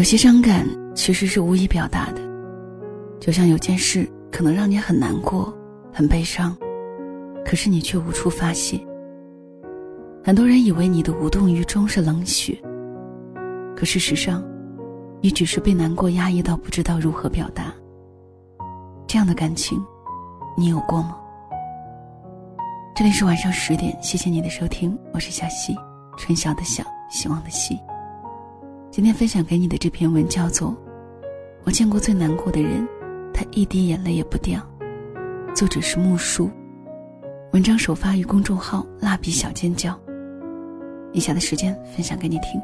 有些伤感其实是无以表达的，就像有件事可能让你很难过、很悲伤，可是你却无处发泄。很多人以为你的无动于衷是冷血，可事实上，你只是被难过压抑到不知道如何表达。这样的感情，你有过吗？这里是晚上十点，谢谢你的收听，我是小溪，春晓的晓，希望的希。今天分享给你的这篇文叫做《我见过最难过的人，他一滴眼泪也不掉》，作者是木树，文章首发于公众号“蜡笔小尖叫”。以下的时间分享给你听。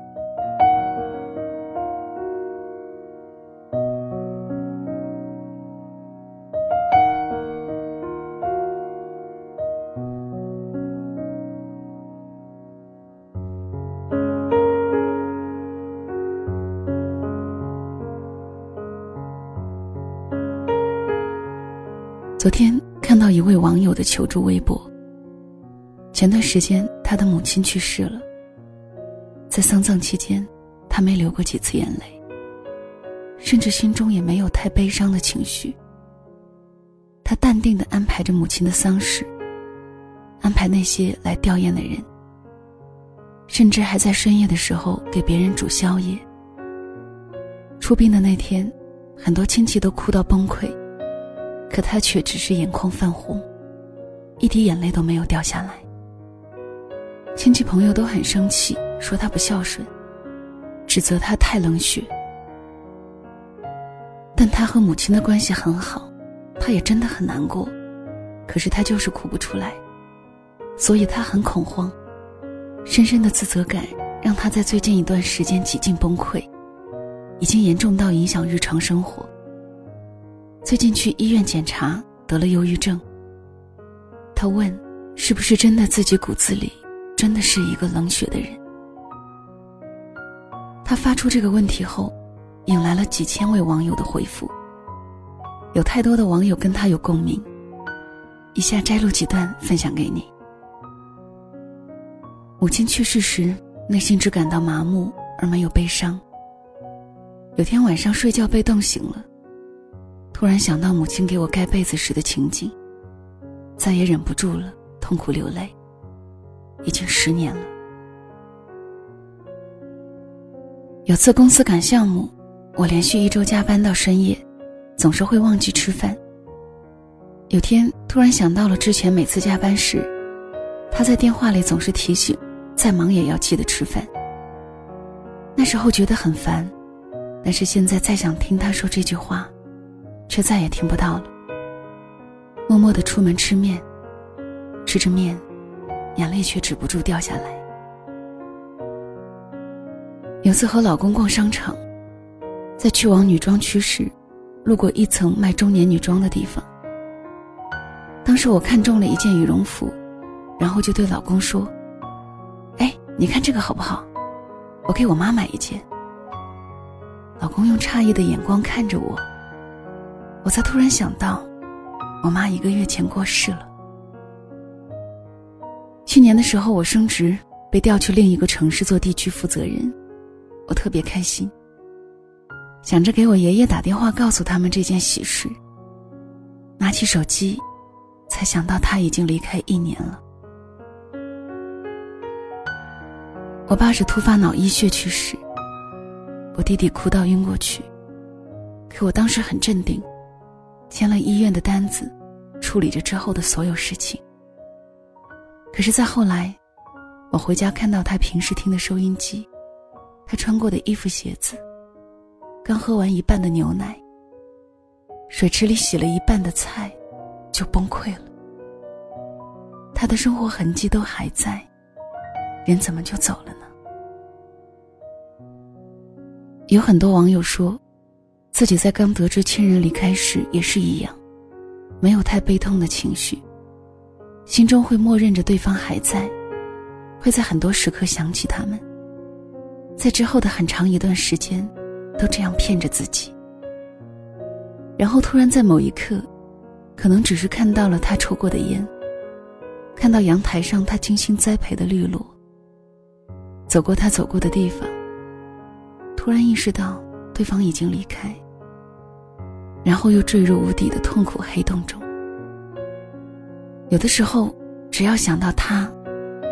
的求助微博。前段时间，他的母亲去世了。在丧葬期间，他没流过几次眼泪，甚至心中也没有太悲伤的情绪。他淡定的安排着母亲的丧事，安排那些来吊唁的人，甚至还在深夜的时候给别人煮宵夜。出殡的那天，很多亲戚都哭到崩溃。可他却只是眼眶泛红，一滴眼泪都没有掉下来。亲戚朋友都很生气，说他不孝顺，指责他太冷血。但他和母亲的关系很好，他也真的很难过，可是他就是哭不出来，所以他很恐慌。深深的自责感让他在最近一段时间几近崩溃，已经严重到影响日常生活。最近去医院检查，得了忧郁症。他问：“是不是真的自己骨子里真的是一个冷血的人？”他发出这个问题后，引来了几千位网友的回复。有太多的网友跟他有共鸣，以下摘录几段分享给你。母亲去世时，内心只感到麻木而没有悲伤。有天晚上睡觉被冻醒了。突然想到母亲给我盖被子时的情景，再也忍不住了，痛苦流泪。已经十年了。有次公司赶项目，我连续一周加班到深夜，总是会忘记吃饭。有天突然想到了之前每次加班时，他在电话里总是提醒，再忙也要记得吃饭。那时候觉得很烦，但是现在再想听他说这句话。却再也听不到了。默默的出门吃面，吃着面，眼泪却止不住掉下来。有次和老公逛商场，在去往女装区时，路过一层卖中年女装的地方。当时我看中了一件羽绒服，然后就对老公说：“哎，你看这个好不好？我给我妈买一件。”老公用诧异的眼光看着我。我才突然想到，我妈一个月前过世了。去年的时候，我升职被调去另一个城市做地区负责人，我特别开心。想着给我爷爷打电话告诉他们这件喜事，拿起手机，才想到他已经离开一年了。我爸是突发脑溢血去世，我弟弟哭到晕过去，可我当时很镇定。签了医院的单子，处理着之后的所有事情。可是再后来，我回家看到他平时听的收音机，他穿过的衣服鞋子，刚喝完一半的牛奶，水池里洗了一半的菜，就崩溃了。他的生活痕迹都还在，人怎么就走了呢？有很多网友说。自己在刚得知亲人离开时也是一样，没有太悲痛的情绪，心中会默认着对方还在，会在很多时刻想起他们。在之后的很长一段时间，都这样骗着自己。然后突然在某一刻，可能只是看到了他抽过的烟，看到阳台上他精心栽培的绿萝，走过他走过的地方，突然意识到。对方已经离开，然后又坠入无底的痛苦黑洞中。有的时候，只要想到他，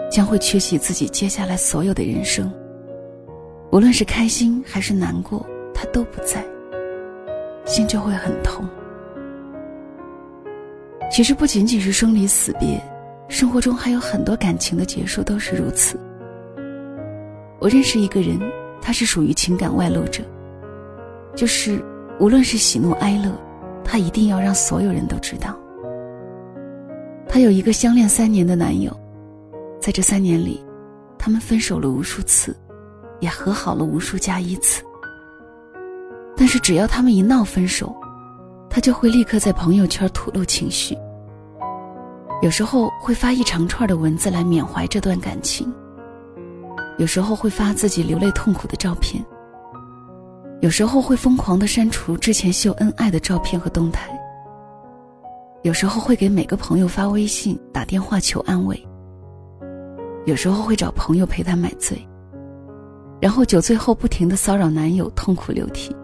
将会缺席自己接下来所有的人生。无论是开心还是难过，他都不在，心就会很痛。其实不仅仅是生离死别，生活中还有很多感情的结束都是如此。我认识一个人，他是属于情感外露者，就是无论是喜怒哀乐，他一定要让所有人都知道。她有一个相恋三年的男友，在这三年里，他们分手了无数次，也和好了无数加一次。但是只要他们一闹分手，他就会立刻在朋友圈吐露情绪。有时候会发一长串的文字来缅怀这段感情，有时候会发自己流泪痛苦的照片，有时候会疯狂的删除之前秀恩爱的照片和动态。有时候会给每个朋友发微信、打电话求安慰。有时候会找朋友陪她买醉，然后酒醉后不停的骚扰男友，痛哭流涕。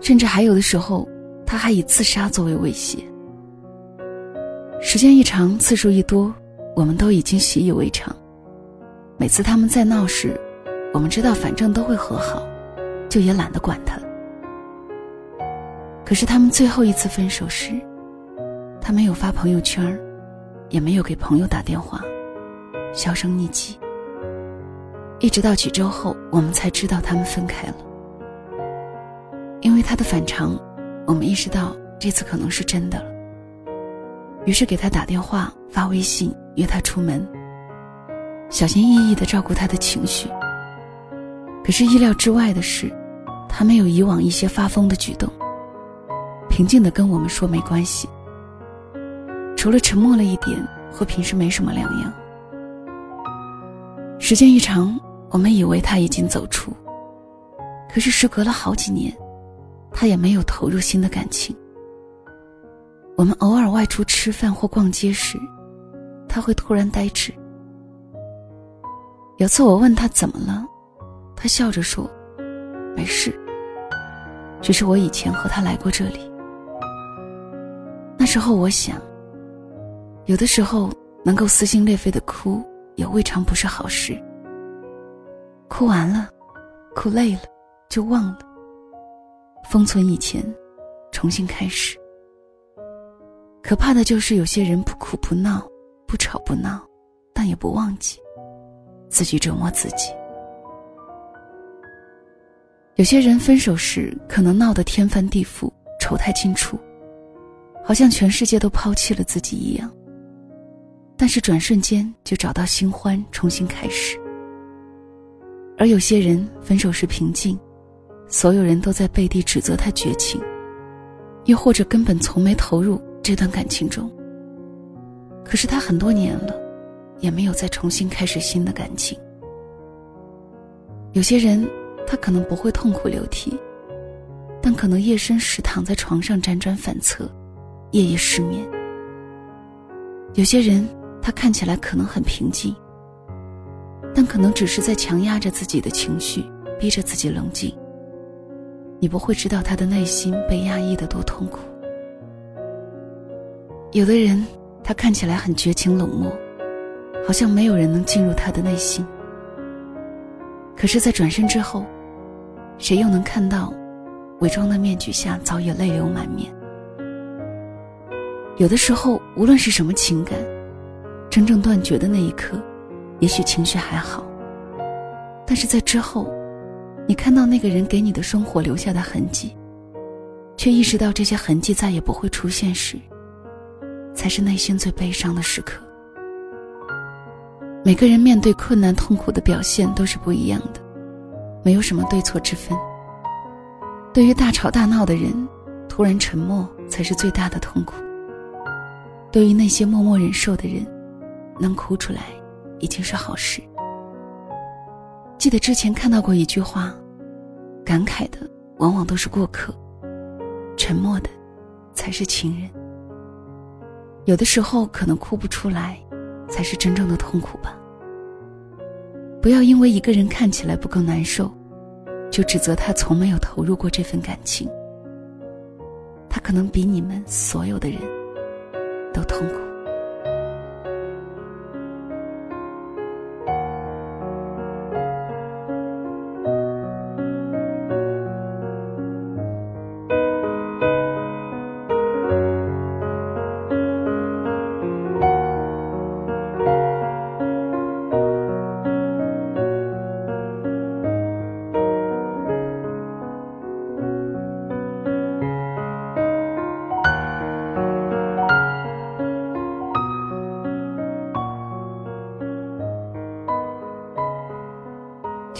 甚至还有的时候，她还以自杀作为威胁。时间一长，次数一多，我们都已经习以为常。每次他们在闹时，我们知道反正都会和好，就也懒得管他。可是他们最后一次分手时，他没有发朋友圈，也没有给朋友打电话，销声匿迹。一直到几周后，我们才知道他们分开了。因为他的反常，我们意识到这次可能是真的了。于是给他打电话、发微信约他出门，小心翼翼的照顾他的情绪。可是意料之外的是，他没有以往一些发疯的举动。平静的跟我们说没关系，除了沉默了一点，和平时没什么两样。时间一长，我们以为他已经走出，可是时隔了好几年，他也没有投入新的感情。我们偶尔外出吃饭或逛街时，他会突然呆滞。有次我问他怎么了，他笑着说：“没事，只是我以前和他来过这里。”那时候我想，有的时候能够撕心裂肺的哭，也未尝不是好事。哭完了，哭累了，就忘了。封存以前，重新开始。可怕的就是有些人不哭不闹，不吵不闹，但也不忘记，自己折磨自己。有些人分手时可能闹得天翻地覆，丑态尽出。好像全世界都抛弃了自己一样。但是转瞬间就找到新欢，重新开始。而有些人分手时平静，所有人都在背地指责他绝情，又或者根本从没投入这段感情中。可是他很多年了，也没有再重新开始新的感情。有些人，他可能不会痛哭流涕，但可能夜深时躺在床上辗转反侧。夜夜失眠。有些人，他看起来可能很平静，但可能只是在强压着自己的情绪，逼着自己冷静。你不会知道他的内心被压抑的多痛苦。有的人，他看起来很绝情冷漠，好像没有人能进入他的内心。可是，在转身之后，谁又能看到，伪装的面具下早已泪流满面？有的时候，无论是什么情感，真正断绝的那一刻，也许情绪还好。但是在之后，你看到那个人给你的生活留下的痕迹，却意识到这些痕迹再也不会出现时，才是内心最悲伤的时刻。每个人面对困难痛苦的表现都是不一样的，没有什么对错之分。对于大吵大闹的人，突然沉默才是最大的痛苦。对于那些默默忍受的人，能哭出来已经是好事。记得之前看到过一句话，感慨的往往都是过客，沉默的才是情人。有的时候可能哭不出来，才是真正的痛苦吧。不要因为一个人看起来不够难受，就指责他从没有投入过这份感情。他可能比你们所有的人都痛苦。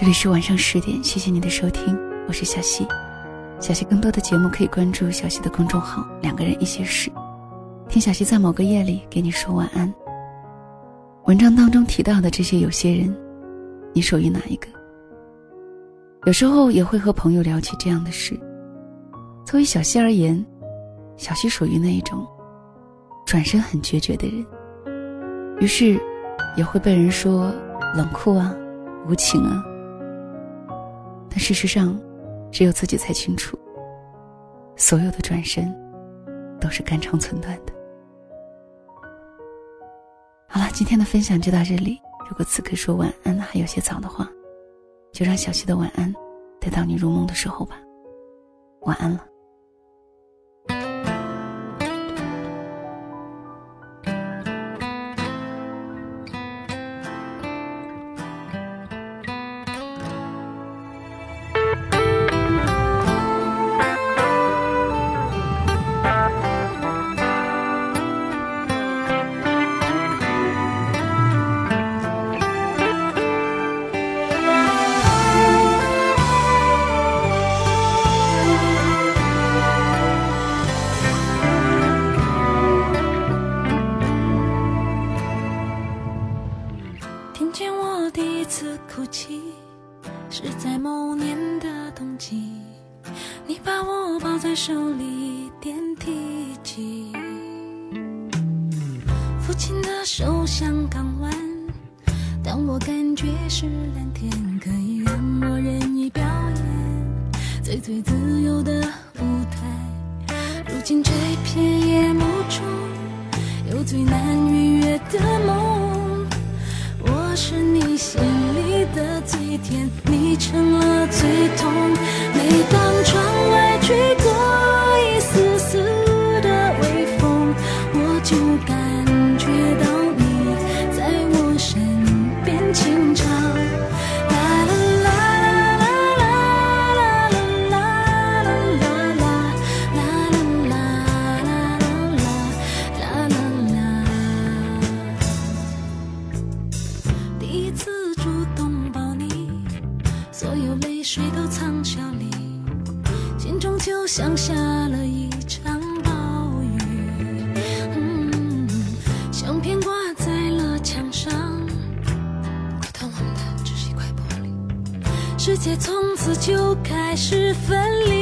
里是晚上十点，谢谢你的收听，我是小溪。小溪更多的节目可以关注小溪的公众号“两个人一些事”，听小溪在某个夜里给你说晚安。文章当中提到的这些有些人，你属于哪一个？有时候也会和朋友聊起这样的事。作为小溪而言，小溪属于那一种转身很决绝的人，于是也会被人说冷酷啊、无情啊。但事实上，只有自己才清楚，所有的转身都是肝肠寸断的。好了，今天的分享就到这里。如果此刻说晚安还有些早的话，就让小溪的晚安带到你入梦的时候吧。晚安了。最难逾越的梦，我是你心里的最甜。你成了最痛。每当窗外吹过界从此就开始分离。